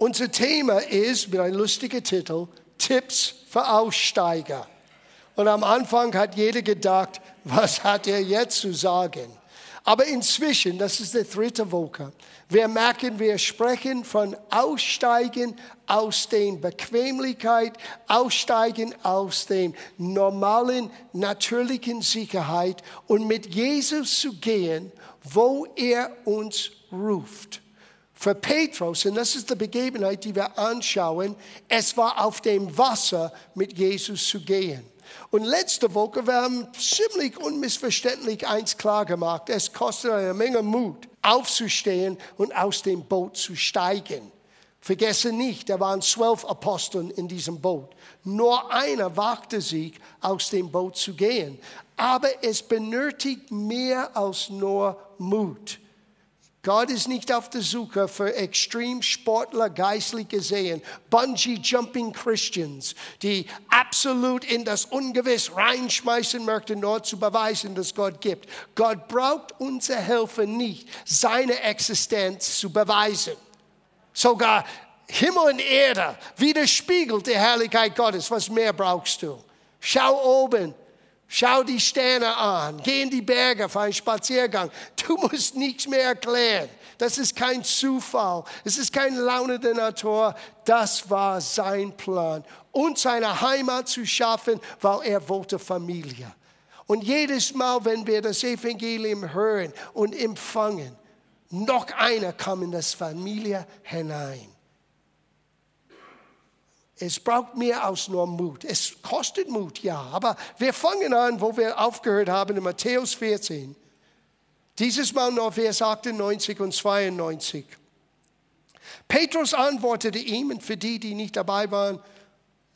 Unser Thema ist mit einem lustigen Titel Tipps für Aussteiger. Und am Anfang hat jeder gedacht, was hat er jetzt zu sagen? Aber inzwischen, das ist die dritte Woche, wir merken, wir sprechen von Aussteigen aus der Bequemlichkeit, Aussteigen aus der normalen, natürlichen Sicherheit und mit Jesus zu gehen, wo er uns ruft. Für Petrus, und das ist die Begebenheit, die wir anschauen, es war auf dem Wasser mit Jesus zu gehen. Und letzte Woche, wir haben ziemlich unmissverständlich eins klar gemacht. Es kostet eine Menge Mut, aufzustehen und aus dem Boot zu steigen. Vergesse nicht, da waren zwölf Aposteln in diesem Boot. Nur einer wagte sich, aus dem Boot zu gehen. Aber es benötigt mehr als nur Mut. Gott ist nicht auf der Suche für Extremsportler geistlich gesehen, Bungee-Jumping Christians, die absolut in das Ungewiss reinschmeißen möchten, nur zu beweisen, dass Gott gibt. Gott braucht unsere Hilfe nicht, seine Existenz zu beweisen. Sogar Himmel und Erde widerspiegelt die Herrlichkeit Gottes. Was mehr brauchst du? Schau oben, Schau die Sterne an, geh in die Berge für einen Spaziergang. Du musst nichts mehr erklären. Das ist kein Zufall. Es ist keine Laune der Natur. Das war sein Plan. Und seine Heimat zu schaffen, weil er wollte Familie. Und jedes Mal, wenn wir das Evangelium hören und empfangen, noch einer kam in das Familie hinein. Es braucht mehr als nur Mut. Es kostet Mut, ja. Aber wir fangen an, wo wir aufgehört haben, in Matthäus 14. Dieses Mal noch Vers 98 und 92. Petrus antwortete ihm, und für die, die nicht dabei waren,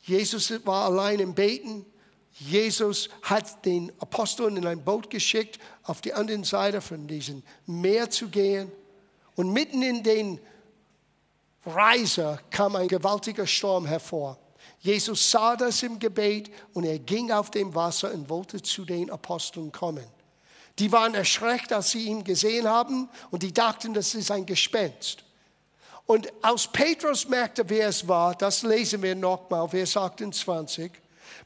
Jesus war allein im Beten. Jesus hat den Aposteln in ein Boot geschickt, auf die andere Seite von diesem Meer zu gehen. Und mitten in den Reise kam ein gewaltiger Sturm hervor. Jesus sah das im Gebet und er ging auf dem Wasser und wollte zu den Aposteln kommen. Die waren erschreckt, als sie ihn gesehen haben und die dachten, das ist ein Gespenst. Und als Petrus merkte, wer es war, das lesen wir nochmal, Vers 28.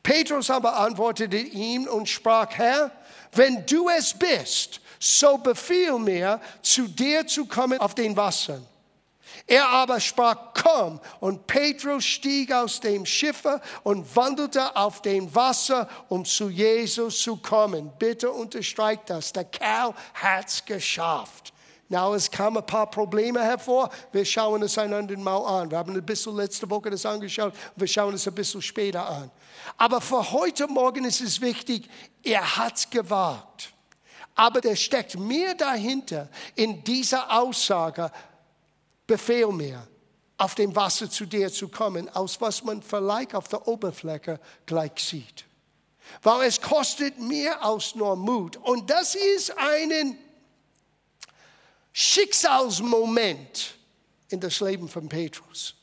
Petrus aber antwortete ihm und sprach, Herr, wenn du es bist, so befiehl mir, zu dir zu kommen auf den Wassern. Er aber sprach, komm. Und Petrus stieg aus dem Schiffe und wandelte auf dem Wasser, um zu Jesus zu kommen. Bitte unterstreicht das. Der Kerl hat's geschafft. Now, es kamen ein paar Probleme hervor. Wir schauen es einander mal an. Wir haben ein bisschen letzte Woche das angeschaut. Wir schauen es ein bisschen später an. Aber für heute Morgen ist es wichtig, er hat's gewagt. Aber da steckt mehr dahinter in dieser Aussage, Befehl mir, auf dem Wasser zu dir zu kommen, aus was man vielleicht auf der Oberfläche gleich sieht. Weil es kostet mehr als nur Mut. Und das ist ein Schicksalsmoment in das Leben von Petrus.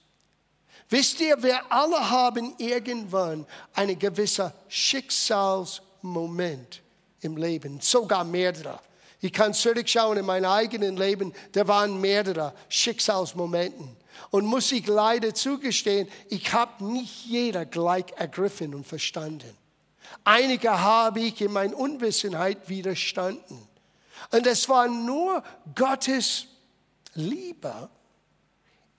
Wisst ihr, wir alle haben irgendwann einen gewissen Schicksalsmoment im Leben, sogar mehrere. Ich kann zurückschauen in mein eigenes Leben, da waren mehrere Schicksalsmomenten. Und muss ich leider zugestehen, ich habe nicht jeder gleich ergriffen und verstanden. Einige habe ich in meiner Unwissenheit widerstanden. Und es war nur Gottes Liebe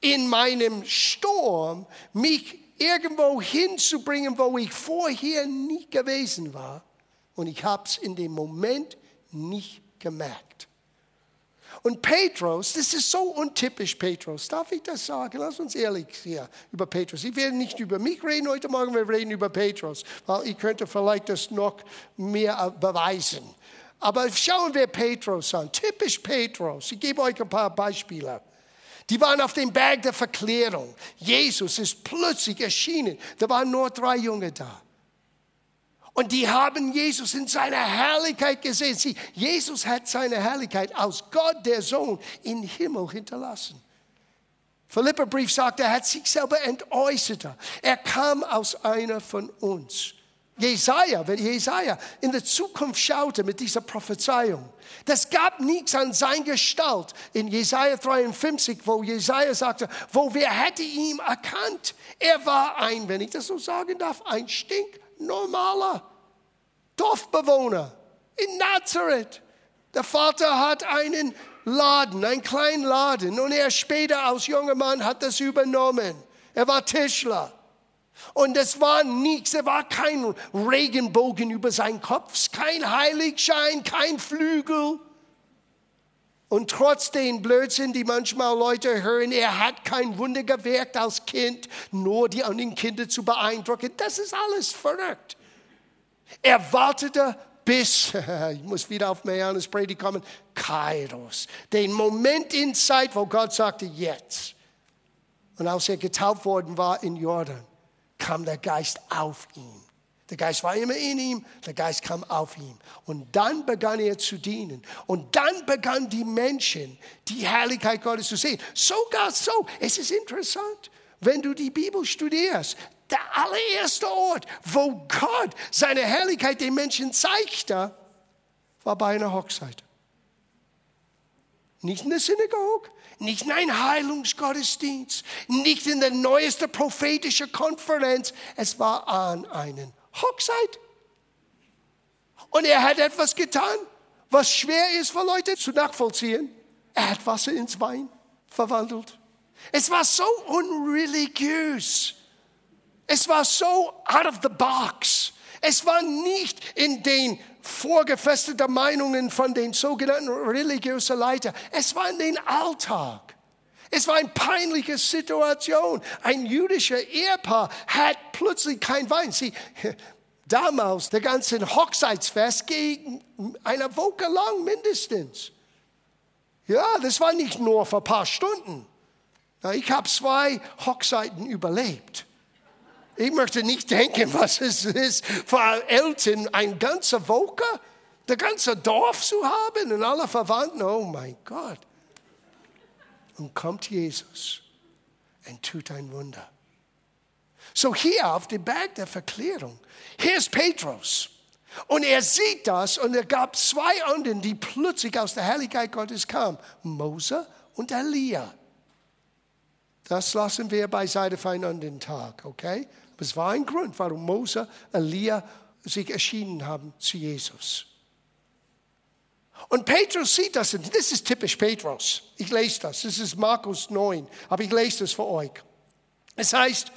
in meinem Sturm, mich irgendwo hinzubringen, wo ich vorher nie gewesen war. Und ich habe es in dem Moment nicht gemerkt. Und Petrus, das ist so untypisch Petrus, darf ich das sagen? Lass uns ehrlich hier über Petrus. Ich werde nicht über mich reden heute Morgen, wir reden über Petrus, weil ich könnte vielleicht das noch mehr beweisen. Aber schauen wir Petrus an, typisch Petrus. Ich gebe euch ein paar Beispiele. Die waren auf dem Berg der Verklärung. Jesus ist plötzlich erschienen. Da waren nur drei Junge da. Und die haben Jesus in seiner Herrlichkeit gesehen. Sie, Jesus hat seine Herrlichkeit aus Gott, der Sohn, im Himmel hinterlassen. Philipperbrief sagt, er hat sich selber entäußert. Er kam aus einer von uns. Jesaja, wenn Jesaja in die Zukunft schaute mit dieser Prophezeiung, das gab nichts an sein Gestalt. In Jesaja 53, wo Jesaja sagte, wo wer hätte ihn erkannt? Er war ein, wenn ich das so sagen darf, ein stinknormaler Dorfbewohner in Nazareth. Der Vater hat einen Laden, einen kleinen Laden, und er später als junger Mann hat das übernommen. Er war Tischler. Und es war nichts, es war kein Regenbogen über seinen Kopf, kein Heiligschein, kein Flügel. Und trotz den Blödsinn, die manchmal Leute hören, er hat kein Wunder gewirkt als Kind, nur die anderen Kinder zu beeindrucken. Das ist alles verrückt. Er wartete bis, ich muss wieder auf Marianus Predigt kommen, Kairos. Den Moment in Zeit, wo Gott sagte, jetzt. Und als er getauft worden war in Jordan, kam der Geist auf ihn. Der Geist war immer in ihm, der Geist kam auf ihn. Und dann begann er zu dienen. Und dann begannen die Menschen die Herrlichkeit Gottes zu sehen. Sogar so, es ist interessant, wenn du die Bibel studierst, der allererste Ort, wo Gott seine Herrlichkeit den Menschen zeigte, war bei einer Hochzeit. Nicht in der Synagoge, nicht in einem Heilungsgottesdienst, nicht in der neuesten prophetischen Konferenz. Es war an einer Hochzeit. Und er hat etwas getan, was schwer ist für Leute zu nachvollziehen. Er hat Wasser ins Wein verwandelt. Es war so unreligiös. Es war so out of the box. Es war nicht in den vorgefesteten Meinungen von den sogenannten religiösen Leitern. Es war in den Alltag. Es war eine peinliche Situation. Ein jüdischer Ehepaar hat plötzlich kein Wein. Sie, damals, der ganze Hochzeitsfest ging eine Woche lang mindestens. Ja, das war nicht nur für ein paar Stunden. Ich habe zwei Hochzeiten überlebt. Ich möchte nicht denken, was es ist für Eltern, eine ganze Woche, das ganze Dorf zu haben und alle Verwandten. Oh mein Gott. Und kommt Jesus und tut ein Wunder. So hier auf dem Berg der Verklärung, hier ist Petrus. Und er sieht das und er gab zwei anderen, die plötzlich aus der Herrlichkeit Gottes kamen. Mose und Elia. Das lassen wir beiseite für einen anderen Tag, okay? Aber es war ein Grund, warum Mose, Elia sich erschienen haben zu Jesus. Und Petrus sieht das, und das ist typisch Petrus. Ich lese das, das ist Markus 9, aber ich lese das für euch. Es heißt,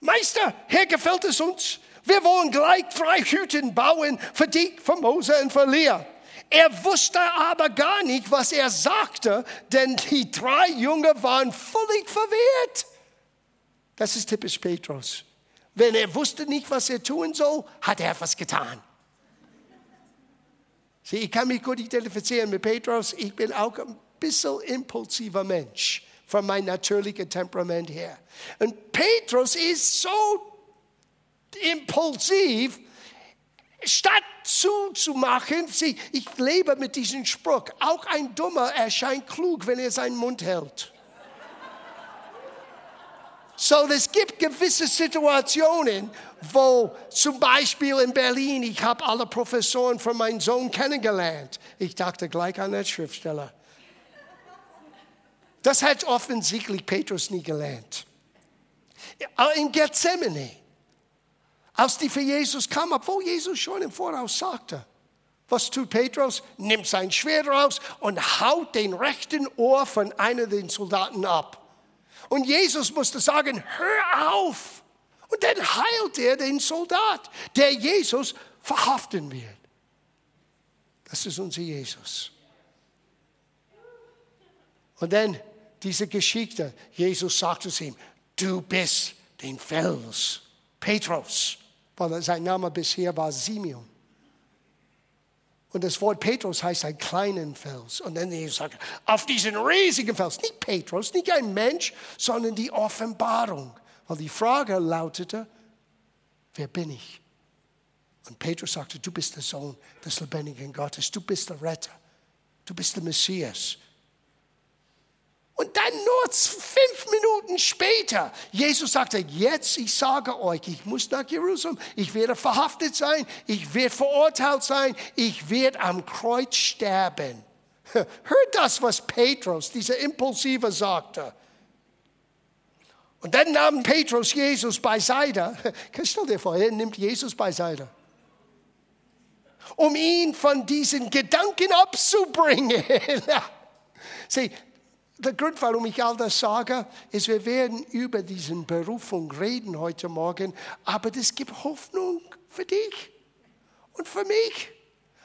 Meister, Herr, gefällt es uns? Wir wollen gleich drei Hütten bauen für dich, für Mose und für Elia. Er wusste aber gar nicht, was er sagte, denn die drei Jungen waren völlig verwirrt. Das ist typisch Petrus. Wenn er wusste nicht, was er tun soll, hat er was getan. Sieh, ich kann mich gut identifizieren mit Petrus. Ich bin auch ein bisschen impulsiver Mensch von meinem natürlichen Temperament her. Und Petrus ist so impulsiv, statt zuzumachen, sieh, ich lebe mit diesem Spruch, auch ein Dummer erscheint klug, wenn er seinen Mund hält. So, es gibt gewisse Situationen, wo zum Beispiel in Berlin, ich habe alle Professoren von meinem Sohn kennengelernt. Ich dachte gleich an den Schriftsteller. Das hat offensichtlich Petrus nie gelernt. In Gethsemane, als die für Jesus kam, obwohl Jesus schon im Voraus sagte, was tut Petrus? Nimmt sein Schwert raus und haut den rechten Ohr von einer der Soldaten ab. Und Jesus musste sagen, hör auf. Und dann heilt er den Soldat, der Jesus verhaften wird. Das ist unser Jesus. Und dann diese Geschichte, Jesus sagte zu ihm, du bist den Fels, Petrus, weil sein Name bisher war Simeon. Und das Wort Petrus heißt ein kleinen Fels. Und dann Jesus sagt, auf diesen riesigen Fels, nicht Petrus, nicht ein Mensch, sondern die Offenbarung. Weil die Frage lautete, wer bin ich? Und Petrus sagte, du bist der Sohn des lebendigen Gottes, du bist der Retter, du bist der Messias. Und dann nur fünf Minuten später, Jesus sagte, jetzt, ich sage euch, ich muss nach Jerusalem, ich werde verhaftet sein, ich werde verurteilt sein, ich werde am Kreuz sterben. Hört das, was Petrus, dieser Impulsive, sagte. Und dann nahm Petrus Jesus beiseite. Stell dir vor, er nimmt Jesus beiseite. Um ihn von diesen Gedanken abzubringen. Sieh, der Grund, warum ich all das sage, ist, wir werden über diesen Berufung reden heute Morgen, aber das gibt Hoffnung für dich und für mich.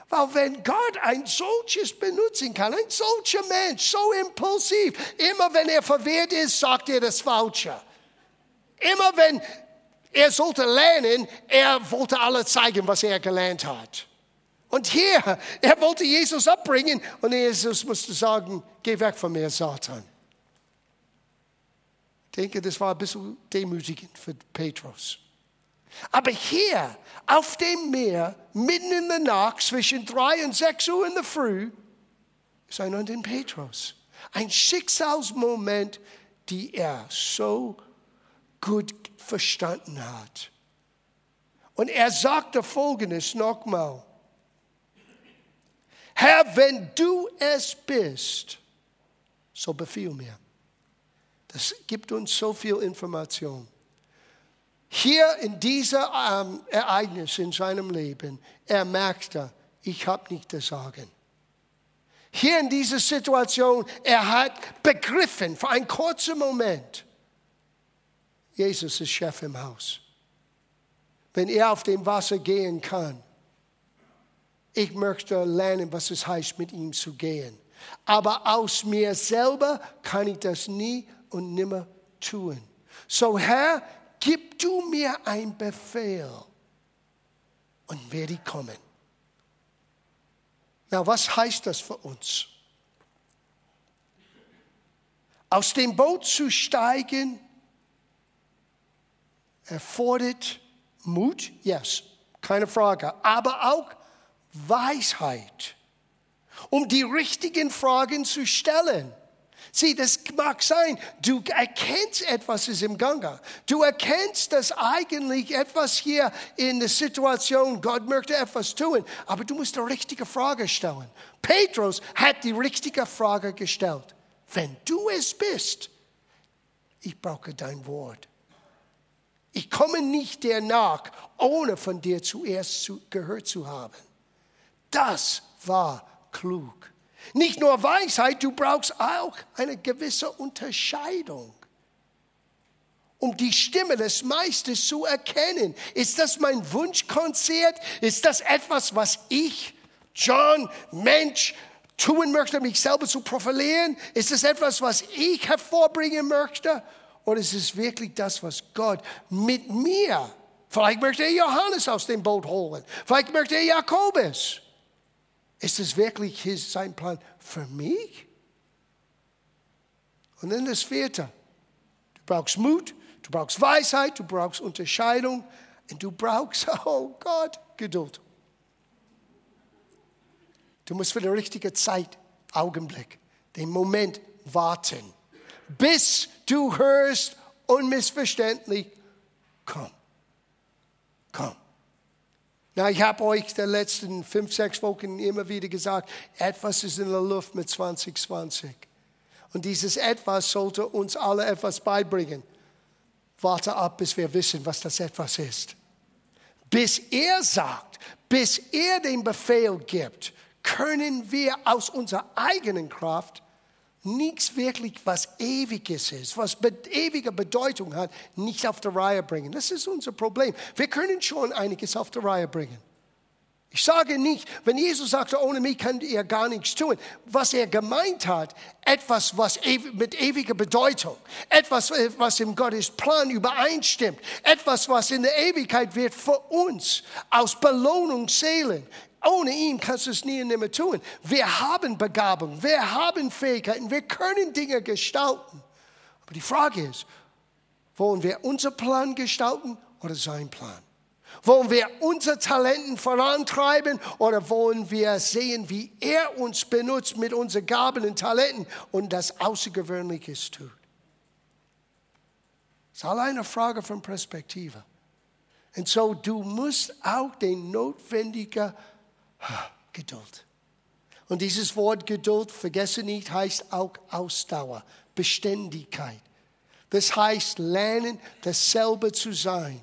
Weil wenn Gott ein solches benutzen kann, ein solcher Mensch, so impulsiv, immer wenn er verwehrt ist, sagt er das Falsche. Immer wenn er sollte lernen, er wollte alle zeigen, was er gelernt hat. Und hier, er wollte Jesus abbringen und Jesus musste sagen, geh weg von mir, Satan. Ich denke, das war ein bisschen demütigend für Petrus. Aber hier, auf dem Meer, mitten in der Nacht, zwischen drei und sechs Uhr in der Früh, ist ein anderer Petrus. Ein Schicksalsmoment, die er so gut verstanden hat. Und er sagte Folgendes nochmal. Herr, wenn du es bist, so befiehl mir. Das gibt uns so viel Information. Hier in dieser ähm, Ereignis in seinem Leben, er merkte, ich habe nicht das Sagen. Hier in dieser Situation, er hat begriffen für einen kurzen Moment, Jesus ist Chef im Haus. Wenn er auf dem Wasser gehen kann, ich möchte lernen, was es heißt, mit ihm zu gehen. Aber aus mir selber kann ich das nie und nimmer tun. So Herr, gib du mir ein Befehl und werde ich kommen. Na, was heißt das für uns? Aus dem Boot zu steigen erfordert Mut, yes, keine Frage, aber auch Weisheit, um die richtigen Fragen zu stellen. Sieh, das mag sein, du erkennst etwas ist im Gange. Du erkennst, dass eigentlich etwas hier in der Situation, Gott möchte etwas tun, aber du musst die richtige Frage stellen. Petrus hat die richtige Frage gestellt. Wenn du es bist, ich brauche dein Wort. Ich komme nicht dir nach, ohne von dir zuerst gehört zu haben. Das war klug. Nicht nur Weisheit, du brauchst auch eine gewisse Unterscheidung, um die Stimme des Meisters zu erkennen. Ist das mein Wunschkonzert? Ist das etwas, was ich, John, Mensch, tun möchte, mich selber zu profilieren? Ist das etwas, was ich hervorbringen möchte? Oder ist es wirklich das, was Gott mit mir, vielleicht möchte er Johannes aus dem Boot holen, vielleicht möchte er Jakobus. Ist es wirklich his, sein Plan für mich? Und dann das vierte. Du brauchst Mut, du brauchst Weisheit, du brauchst Unterscheidung und du brauchst, oh Gott, Geduld. Du musst für die richtige Zeit, Augenblick, den Moment warten, bis du hörst unmissverständlich, komm, komm. Na, ich habe euch die letzten fünf, sechs Wochen immer wieder gesagt, etwas ist in der Luft mit 2020. Und dieses etwas sollte uns alle etwas beibringen. Warte ab, bis wir wissen, was das etwas ist. Bis er sagt, bis er den Befehl gibt, können wir aus unserer eigenen Kraft nichts wirklich, was ewiges ist, was ewige Bedeutung hat, nicht auf die Reihe bringen. Das ist unser Problem. Wir können schon einiges auf die Reihe bringen. Ich sage nicht, wenn Jesus sagte, ohne mich könnt ihr gar nichts tun. Was er gemeint hat, etwas, was mit ewiger Bedeutung, etwas, was im Gottes Plan übereinstimmt, etwas, was in der Ewigkeit wird für uns aus Belohnungsseelen, ohne ihn kannst du es nie und nimmer tun. Wir haben Begabung, wir haben Fähigkeiten, wir können Dinge gestalten. Aber die Frage ist, wollen wir unser Plan gestalten oder sein Plan? Wollen wir unsere Talenten vorantreiben oder wollen wir sehen, wie er uns benutzt mit unseren Gaben und Talenten und das Außergewöhnliches tut? Es ist allein eine Frage von Perspektive. Und so, du musst auch den notwendigen Geduld. Und dieses Wort Geduld, vergesse nicht, heißt auch Ausdauer, Beständigkeit. Das heißt, lernen, dasselbe zu sein.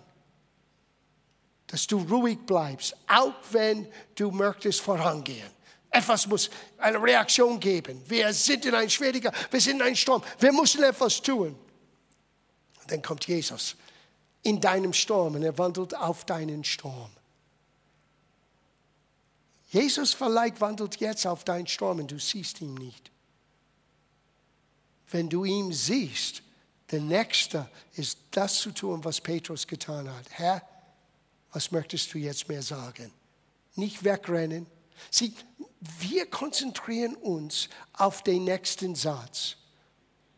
Dass du ruhig bleibst, auch wenn du möchtest vorangehen. Etwas muss eine Reaktion geben. Wir sind in ein schwieriger, wir sind in einem Sturm. Wir müssen etwas tun. Und dann kommt Jesus in deinem Sturm und er wandelt auf deinen Sturm. Jesus vielleicht wandelt jetzt auf deinen Sturm und du siehst ihn nicht. Wenn du ihn siehst, der Nächste ist das zu tun, was Petrus getan hat. Herr, was möchtest du jetzt mehr sagen? Nicht wegrennen. Sieh, wir konzentrieren uns auf den nächsten Satz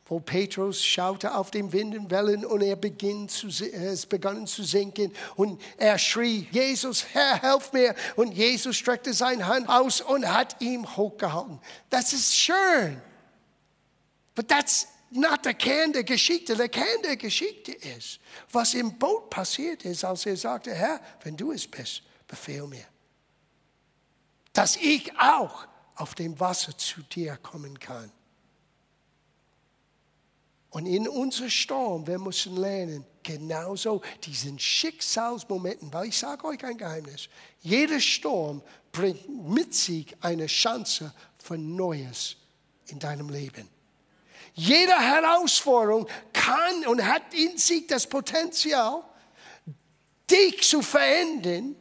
wo Petrus schaute auf den Wind und er begann zu, es begann zu sinken und er schrie, Jesus, Herr, helf mir. Und Jesus streckte seine Hand aus und hat ihn hochgehalten. Das ist schön. But that's not der Kern der Geschichte. Der Kern der Geschichte ist, was im Boot passiert ist, als er sagte, Herr, wenn du es bist, befehl mir. Dass ich auch auf dem Wasser zu dir kommen kann. Und in unserem Sturm, wir müssen lernen, genauso diesen Schicksalsmomenten, weil ich sage euch ein Geheimnis, jeder Sturm bringt mit sich eine Chance für Neues in deinem Leben. Jede Herausforderung kann und hat in sich das Potenzial, dich zu verändern.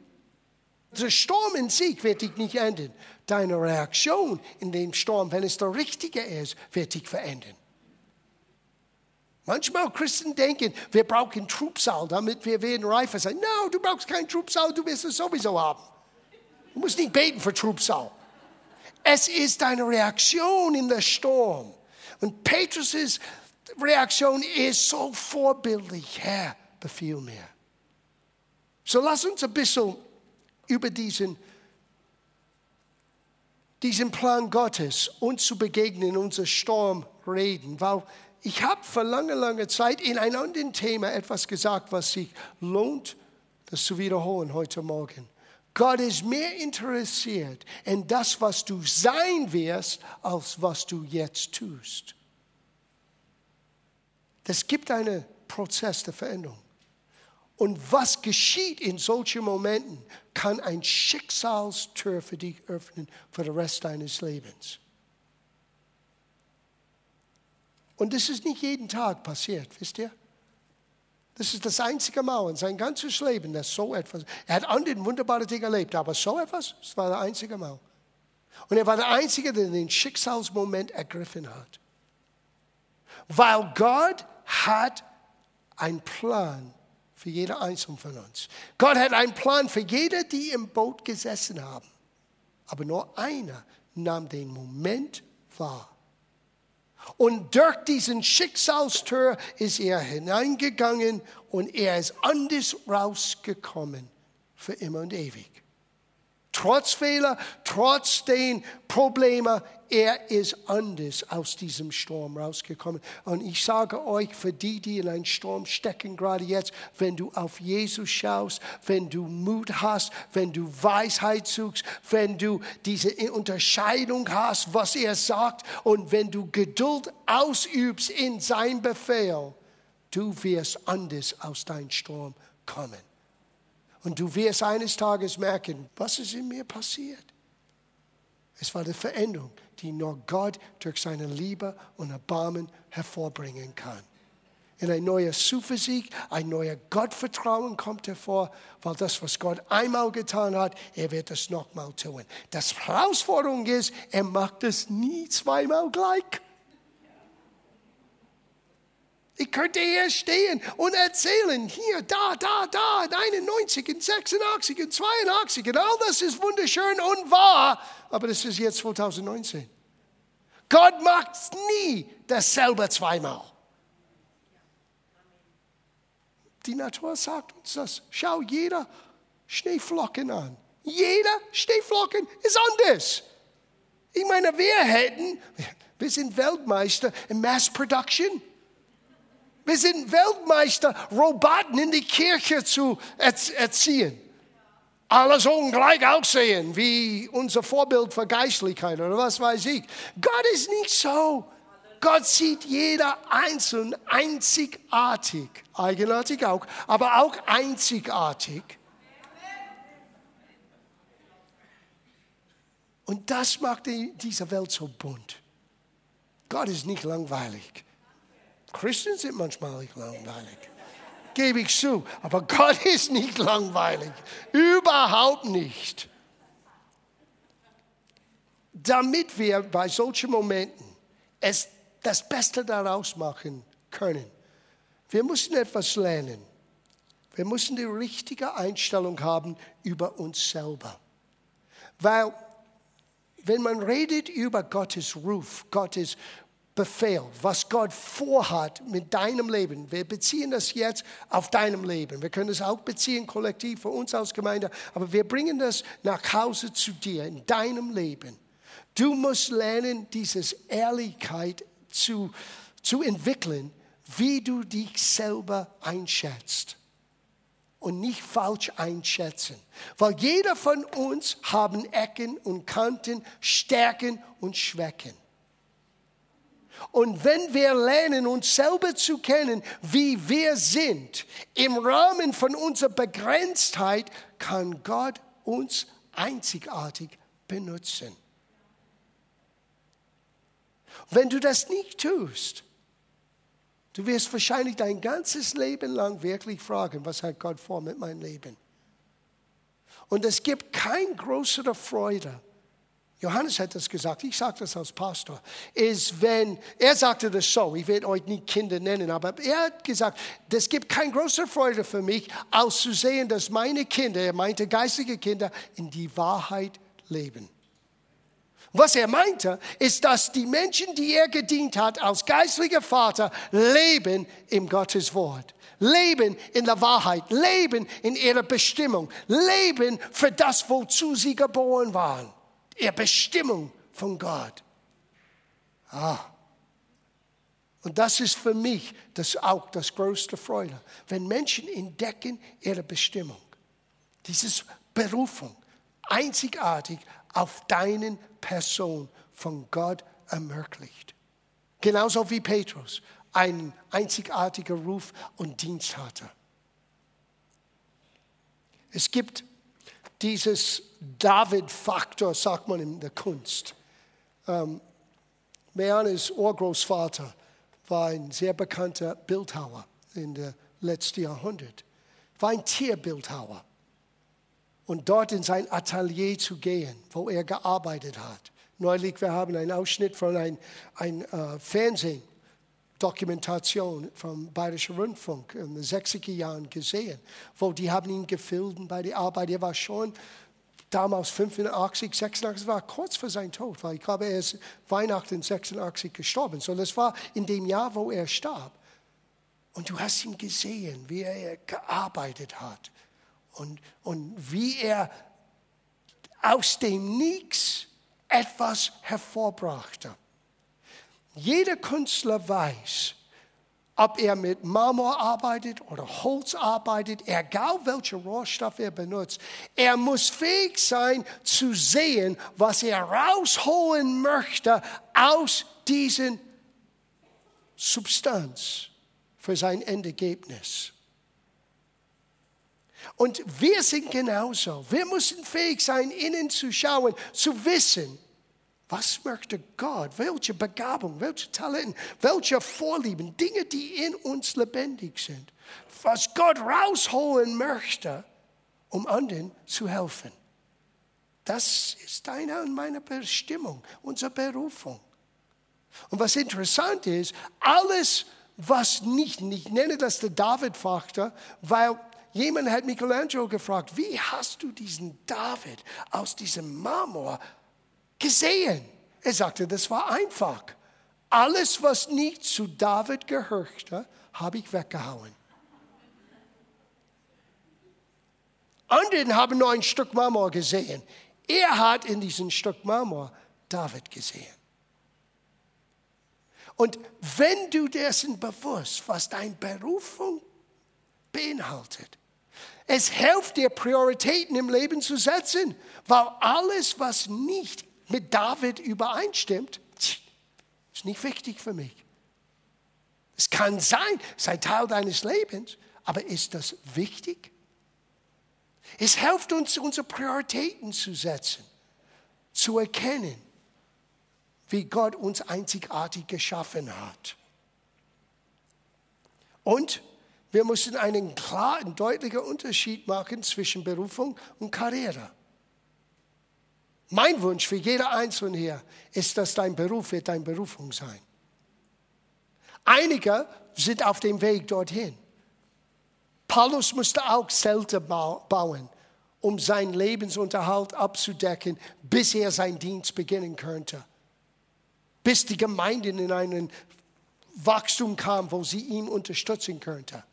Der Sturm in sich wird dich nicht ändern. Deine Reaktion in dem Sturm, wenn es der richtige ist, wird dich verändern. Manchmal Christen denken, wir brauchen Trubsal, damit wir werden reifer sein. No, du brauchst keinen Trubsal, du wirst es sowieso haben. Du musst nicht beten für Trubsal. Es ist eine Reaktion in der Sturm. Und Petrus' Reaktion ist so vorbildlich. Herr, befiehl mir. So lass uns ein bisschen über diesen, diesen Plan Gottes, uns zu begegnen in unserem Sturm reden, weil ich habe vor langer, langer Zeit in einem anderen Thema etwas gesagt, was sich lohnt, das zu wiederholen heute Morgen. Gott ist mehr interessiert in das, was du sein wirst, als was du jetzt tust. Es gibt einen Prozess der Veränderung. Und was geschieht in solchen Momenten, kann ein Schicksalstür für dich öffnen für den Rest deines Lebens. Und das ist nicht jeden Tag passiert, wisst ihr? Das ist das einzige Mal in seinem ganzen Leben, dass so etwas. Er hat andere wunderbare Dinge erlebt, aber so etwas, das war der einzige Mal. Und er war der Einzige, der den Schicksalsmoment ergriffen hat. Weil Gott hat einen Plan für jeder Einzelne von uns. Gott hat einen Plan für jede, die im Boot gesessen haben. Aber nur einer nahm den Moment wahr. Und durch diesen Schicksalstür ist er hineingegangen und er ist anders rausgekommen für immer und ewig. Trotz Fehler, trotz den Problemen, er ist anders aus diesem Sturm rausgekommen. Und ich sage euch, für die, die in einem Sturm stecken, gerade jetzt, wenn du auf Jesus schaust, wenn du Mut hast, wenn du Weisheit suchst, wenn du diese Unterscheidung hast, was er sagt, und wenn du Geduld ausübst in sein Befehl, du wirst anders aus deinem Sturm kommen. Und du wirst eines Tages merken, was ist in mir passiert. Es war die Veränderung, die nur Gott durch seine Liebe und Erbarmen hervorbringen kann. In ein neuer Zuversicht, ein neuer Gottvertrauen kommt hervor, weil das, was Gott einmal getan hat, er wird es nochmal tun. Das Herausforderung ist, er macht es nie zweimal gleich. Ich könnte hier stehen und erzählen, hier, da, da, da, 91 und 86 und 82 und all das ist wunderschön und wahr, aber das ist jetzt 2019. Gott macht nie dasselbe zweimal. Die Natur sagt uns das. Schau, jeder Schneeflocken an. Jeder Schneeflocken ist anders. Ich meine, wir hätten, wir sind Weltmeister in Mass Production. Wir sind Weltmeister, Roboten in die Kirche zu erziehen. Alle sollen gleich aussehen wie unser Vorbild für Geistlichkeit oder was weiß ich. Gott ist nicht so. Gott sieht jeder einzeln einzigartig, eigenartig auch, aber auch einzigartig. Und das macht diese Welt so bunt. Gott ist nicht langweilig. Christen sind manchmal nicht langweilig. Gebe ich zu. Aber Gott ist nicht langweilig. Überhaupt nicht. Damit wir bei solchen Momenten es das Beste daraus machen können. Wir müssen etwas lernen. Wir müssen die richtige Einstellung haben über uns selber. Weil, wenn man redet über Gottes Ruf, Gottes Befehl, was Gott vorhat mit deinem Leben. Wir beziehen das jetzt auf deinem Leben. Wir können es auch beziehen, kollektiv für uns als Gemeinde, aber wir bringen das nach Hause zu dir, in deinem Leben. Du musst lernen, diese Ehrlichkeit zu, zu entwickeln, wie du dich selber einschätzt und nicht falsch einschätzen. Weil jeder von uns haben Ecken und Kanten, Stärken und Schwächen. Und wenn wir lernen, uns selber zu kennen, wie wir sind, im Rahmen von unserer Begrenztheit, kann Gott uns einzigartig benutzen. Wenn du das nicht tust, du wirst wahrscheinlich dein ganzes Leben lang wirklich fragen, was hat Gott vor mit meinem Leben? Und es gibt keine größere Freude. Johannes hat das gesagt, ich sage das als Pastor, ist wenn, er sagte das so, ich werde euch nicht Kinder nennen, aber er hat gesagt, es gibt keine größere Freude für mich, als zu sehen, dass meine Kinder, er meinte geistige Kinder, in die Wahrheit leben. Was er meinte, ist, dass die Menschen, die er gedient hat als geistlicher Vater, leben im Gottes Wort. Leben in der Wahrheit, leben in ihrer Bestimmung, leben für das, wozu sie geboren waren. Ihre Bestimmung von Gott. Ah. Und das ist für mich das auch das größte Freude, wenn Menschen entdecken ihre Bestimmung, diese Berufung, einzigartig auf deinen Person von Gott ermöglicht. Genauso wie Petrus einen einzigartigen Ruf und Dienst hatte. Es gibt dieses David-Faktor, sagt man in der Kunst. Ähm, Urgroßvater war ein sehr bekannter Bildhauer in der letzten Jahrhundert. War ein Tierbildhauer und dort in sein Atelier zu gehen, wo er gearbeitet hat. Neulich, wir haben einen Ausschnitt von einer ein, äh, Fernsehdokumentation vom Bayerischen Rundfunk in den 60er Jahren gesehen, wo die haben ihn gefilmt bei der Arbeit. Er war schon damals 85, 86, war kurz vor seinem Tod, weil ich glaube, er ist Weihnachten 86 gestorben. So, das war in dem Jahr, wo er starb. Und du hast ihn gesehen, wie er gearbeitet hat und, und wie er aus dem Nichts etwas hervorbrachte. Jeder Künstler weiß, ob er mit Marmor arbeitet oder Holz arbeitet, egal welcher Rohstoff er benutzt, er muss fähig sein zu sehen, was er rausholen möchte aus diesen Substanz für sein Endergebnis. Und wir sind genauso. Wir müssen fähig sein, innen zu schauen, zu wissen, was möchte Gott? Welche Begabung, welche Talenten, welche Vorlieben, Dinge, die in uns lebendig sind. Was Gott rausholen möchte, um anderen zu helfen. Das ist deine und meine Bestimmung, unsere Berufung. Und was interessant ist, alles, was nicht, ich nenne das der David-Faktor, weil Jemand hat Michelangelo gefragt, wie hast du diesen David aus diesem Marmor gesehen? Er sagte, das war einfach. Alles, was nicht zu David gehörte, habe ich weggehauen. Andere haben nur ein Stück Marmor gesehen. Er hat in diesem Stück Marmor David gesehen. Und wenn du dessen bewusst, was deine Berufung beinhaltet, es hilft dir, Prioritäten im Leben zu setzen, weil alles, was nicht mit David übereinstimmt, ist nicht wichtig für mich. Es kann sein, sei Teil deines Lebens, aber ist das wichtig? Es hilft uns, unsere Prioritäten zu setzen, zu erkennen, wie Gott uns einzigartig geschaffen hat. Und wir müssen einen klaren, deutlichen Unterschied machen zwischen Berufung und Karriere. Mein Wunsch für jeder Einzelne hier ist, dass dein Beruf wird deine Berufung sein. Einige sind auf dem Weg dorthin. Paulus musste auch Zelte bauen, um seinen Lebensunterhalt abzudecken, bis er seinen Dienst beginnen könnte. Bis die Gemeinden in einen Wachstum kam, wo sie ihn unterstützen könnte.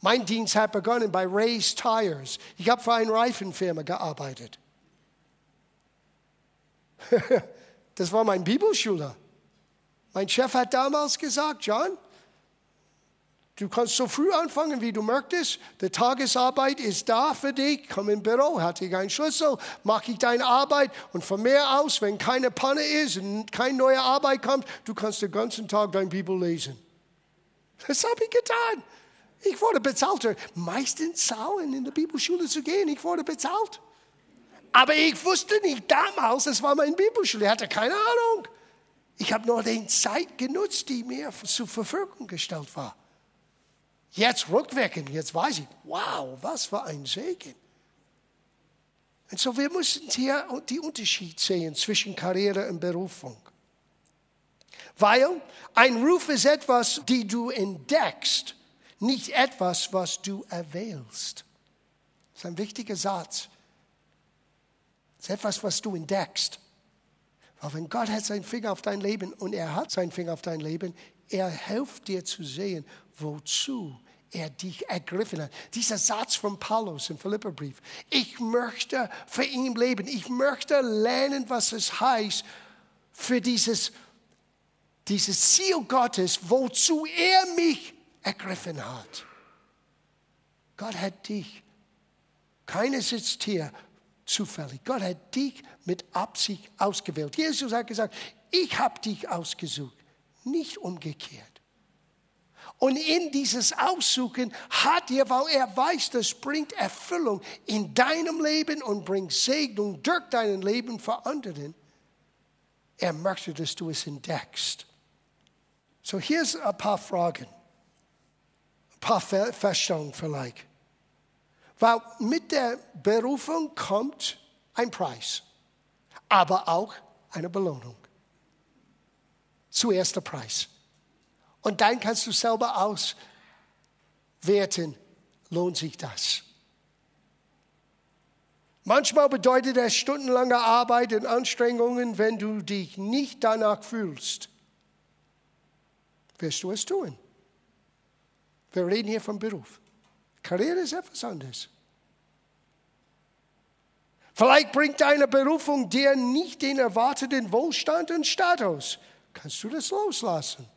Mein Dienst hat begonnen bei Ray's Tires. Ich habe für eine Reifenfirma gearbeitet. das war mein Bibelschüler. Mein Chef hat damals gesagt, John, du kannst so früh anfangen, wie du möchtest. Die Tagesarbeit ist da für dich. Komm im Büro, hatte ich einen Schlüssel, mache ich deine Arbeit und von mir aus, wenn keine Panne ist und keine neue Arbeit kommt, du kannst den ganzen Tag deine Bibel lesen. Das habe ich getan. Ich wurde bezahlt. Meistens zahlen in der Bibelschule zu gehen. Ich wurde bezahlt. Aber ich wusste nicht damals, es war meine Bibelschule. Ich hatte keine Ahnung. Ich habe nur die Zeit genutzt, die mir zur Verfügung gestellt war. Jetzt rückwirkend, jetzt weiß ich, wow, was für ein Segen. Und so, wir müssen hier die Unterschied sehen zwischen Karriere und Berufung. Weil ein Ruf ist etwas, die du entdeckst nicht etwas, was du erwählst. Das ist ein wichtiger Satz. Das ist etwas, was du entdeckst. Weil wenn Gott hat seinen Finger auf dein Leben und er hat seinen Finger auf dein Leben, er hilft dir zu sehen, wozu er dich ergriffen hat. Dieser Satz von Paulus im Philipperbrief. Ich möchte für ihn leben. Ich möchte lernen, was es heißt, für dieses, dieses Ziel Gottes, wozu er mich ergriffen hat. Gott hat dich, keiner sitzt hier zufällig, Gott hat dich mit Absicht ausgewählt. Jesus hat gesagt, ich habe dich ausgesucht, nicht umgekehrt. Und in dieses Aussuchen hat er, weil er weiß, das bringt Erfüllung in deinem Leben und bringt Segnung durch dein Leben für anderen. Er möchte, dass du es entdeckst. So, hier sind ein paar Fragen paar Feststellungen vielleicht. Weil mit der Berufung kommt ein Preis, aber auch eine Belohnung. Zuerst der Preis. Und dann kannst du selber auswerten, lohnt sich das. Manchmal bedeutet es stundenlange Arbeit und Anstrengungen, wenn du dich nicht danach fühlst. Wirst du es tun? Wir reden hier vom Beruf. Karriere ist etwas anderes. Vielleicht bringt deine Berufung dir nicht den erwarteten Wohlstand und Status. Kannst du das loslassen?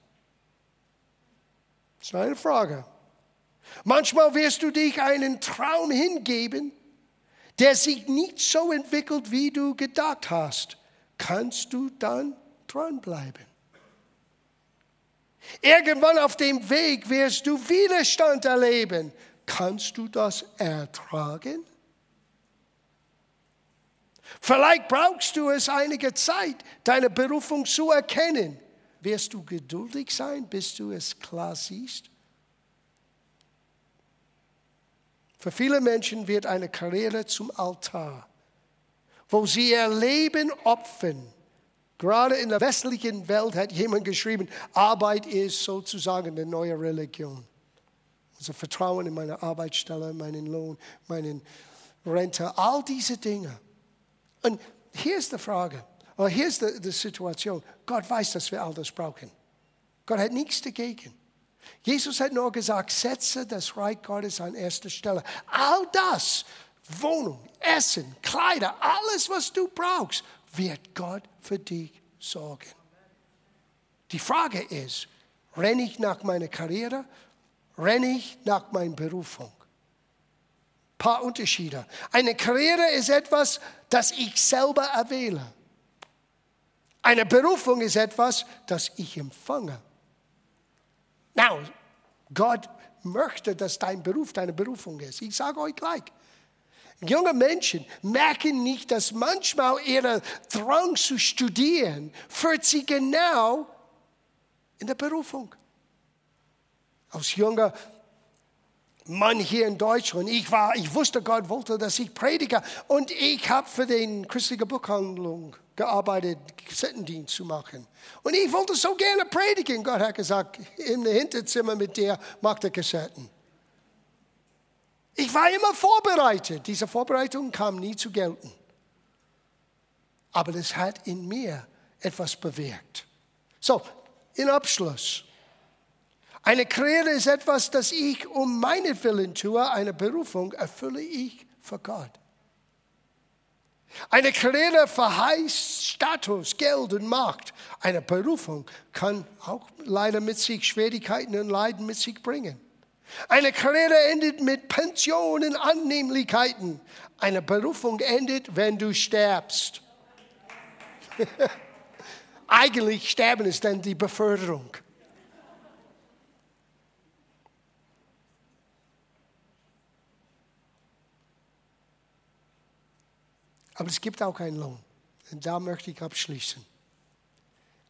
Das ist eine Frage. Manchmal wirst du dich einen Traum hingeben, der sich nicht so entwickelt, wie du gedacht hast. Kannst du dann dranbleiben? Irgendwann auf dem Weg wirst du Widerstand erleben. Kannst du das ertragen? Vielleicht brauchst du es einige Zeit, deine Berufung zu erkennen. Wirst du geduldig sein, bis du es klar siehst? Für viele Menschen wird eine Karriere zum Altar, wo sie ihr Leben opfern Gerade in der westlichen Welt hat jemand geschrieben, Arbeit ist sozusagen eine neue Religion. Also Vertrauen in meine Arbeitsstelle, meinen Lohn, meinen Rente, all diese Dinge. Und hier ist die Frage, oder hier ist die, die Situation. Gott weiß, dass wir all das brauchen. Gott hat nichts dagegen. Jesus hat nur gesagt, setze das Reich Gottes an erster Stelle. All das, Wohnung, Essen, Kleider, alles, was du brauchst, wird Gott für dich sorgen. Die Frage ist, renne ich nach meiner Karriere, renne ich nach meiner Berufung? Ein paar Unterschiede. Eine Karriere ist etwas, das ich selber erwähle. Eine Berufung ist etwas, das ich empfange. Now, Gott möchte, dass dein Beruf deine Berufung ist. Ich sage euch gleich. Junge Menschen merken nicht, dass manchmal ihre Drang zu studieren führt sie genau in der Berufung. Als junger Mann hier in Deutschland, ich war, ich wusste, Gott wollte, dass ich predige und ich habe für den christliche Buchhandlung gearbeitet, Kassettendienst zu machen. Und ich wollte so gerne predigen. Gott hat gesagt, im Hinterzimmer mit dir macht er Kassetten. Ich war immer vorbereitet. Diese Vorbereitung kam nie zu gelten. Aber das hat in mir etwas bewirkt. So, in Abschluss. Eine Karriere ist etwas, das ich um meinen Willen tue. Eine Berufung erfülle ich für Gott. Eine Karriere verheißt Status, Geld und Macht. Eine Berufung kann auch leider mit sich Schwierigkeiten und Leiden mit sich bringen. Eine Karriere endet mit Pensionen, Annehmlichkeiten. Eine Berufung endet, wenn du sterbst. Eigentlich sterben ist dann die Beförderung. Aber es gibt auch einen Lohn. Und da möchte ich abschließen.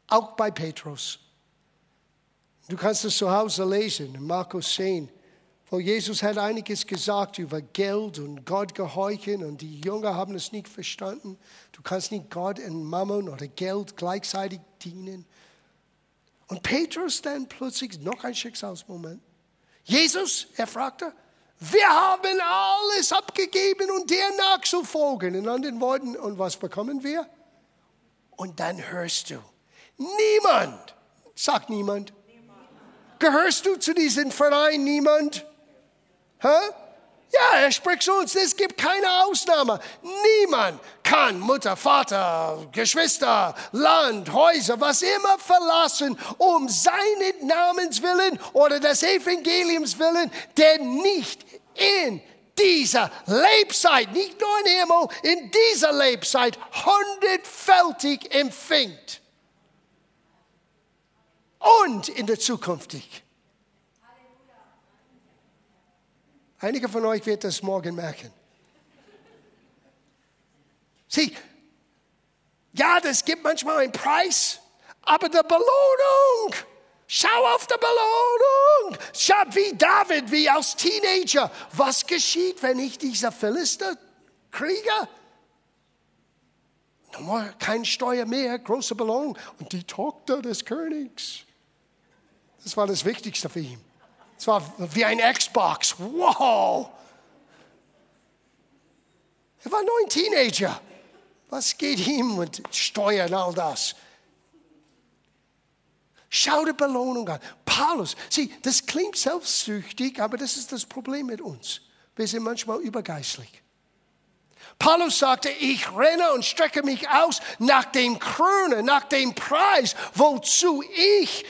Auch bei Petrus. Du kannst es zu Hause lesen, in Markus 10, wo Jesus hat einiges gesagt über Geld und Gott gehorchen und die Jünger haben es nicht verstanden. Du kannst nicht Gott und Mammon oder Geld gleichzeitig dienen. Und Petrus dann plötzlich noch ein Schicksalsmoment. Jesus, er fragte, wir haben alles abgegeben und dir nachzufolgen. In anderen Worten, und was bekommen wir? Und dann hörst du, niemand, sagt niemand, gehörst du zu diesem Verein, niemand? Hä? Ja, er spricht zu uns, es gibt keine Ausnahme. Niemand kann Mutter, Vater, Geschwister, Land, Häuser, was immer verlassen, um seinen Namens willen oder des Evangeliums willen, der nicht in dieser Lebzeit, nicht nur im Himmel, in dieser Lebzeit hundertfältig empfängt. Und in der Zukunft. Einige von euch wird das morgen merken. Sieh, ja, das gibt manchmal einen Preis, aber die Belohnung, schau auf die Belohnung. Schau wie David, wie als Teenager. Was geschieht, wenn ich diese Philister kriege? Nochmal kein Steuer mehr, große Belohnung. Und die Tochter des Königs. Das war das Wichtigste für ihn. Es war wie ein Xbox. Wow! Er war nur ein Teenager. Was geht ihm mit Steuern, all das? Schau die Belohnung an. Paulus, sieh, das klingt selbstsüchtig, aber das ist das Problem mit uns. Wir sind manchmal übergeistlich. Paulus sagte, ich renne und strecke mich aus nach dem Krone, nach dem Preis, wozu ich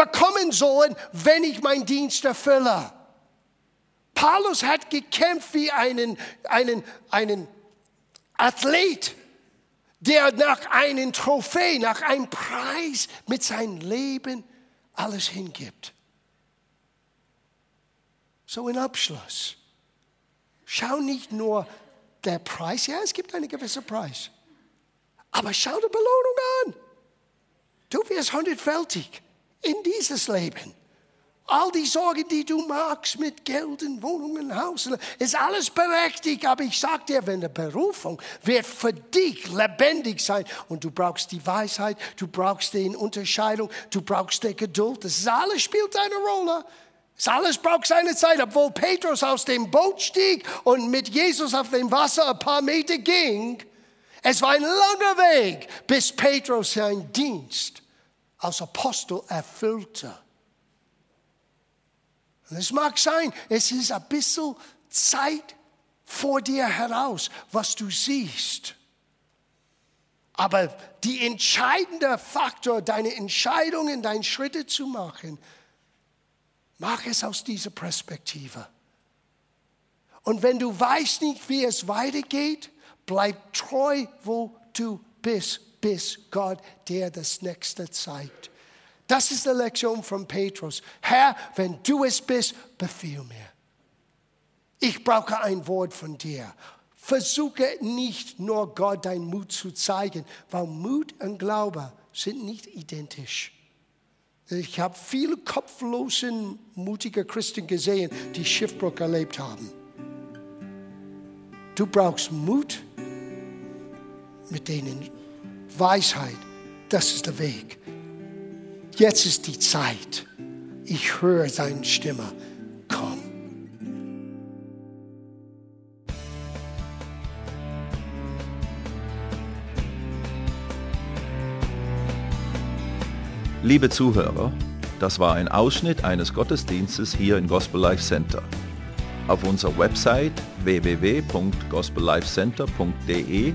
bekommen sollen, wenn ich meinen Dienst erfülle. Paulus hat gekämpft wie einen, einen, einen Athlet, der nach einem Trophäe, nach einem Preis mit seinem Leben alles hingibt. So in Abschluss. Schau nicht nur der Preis, ja, es gibt einen gewissen Preis. Aber schau die Belohnung an. Du wirst hundertfältig in dieses Leben. All die Sorgen, die du magst mit Geld und Wohnungen, Haus, ist alles berechtigt. Aber ich sage dir, wenn eine Berufung wird für dich lebendig sein und du brauchst die Weisheit, du brauchst die Unterscheidung, du brauchst die Geduld. Das alles spielt eine Rolle. Das alles braucht seine Zeit. Obwohl Petrus aus dem Boot stieg und mit Jesus auf dem Wasser ein paar Meter ging, es war ein langer Weg, bis Petrus seinen Dienst als Apostel erfüllte. Es mag sein, es ist ein bisschen Zeit vor dir heraus, was du siehst. Aber die entscheidende Faktor, deine Entscheidungen, deine Schritte zu machen, mach es aus dieser Perspektive. Und wenn du weißt nicht, wie es weitergeht, bleib treu, wo du bist, bis Gott dir das nächste zeigt. Das ist die Lektion von Petrus. Herr, wenn du es bist, befiehl mir. Ich brauche ein Wort von dir. Versuche nicht nur Gott deinen Mut zu zeigen, weil Mut und Glaube sind nicht identisch. Ich habe viele kopflose, mutige Christen gesehen, die Schiffbruch erlebt haben. Du brauchst Mut mit denen Weisheit. Das ist der Weg. Jetzt ist die Zeit. Ich höre seine Stimme. Komm. Liebe Zuhörer, das war ein Ausschnitt eines Gottesdienstes hier im Gospel Life Center. Auf unserer Website www.gospellifecenter.de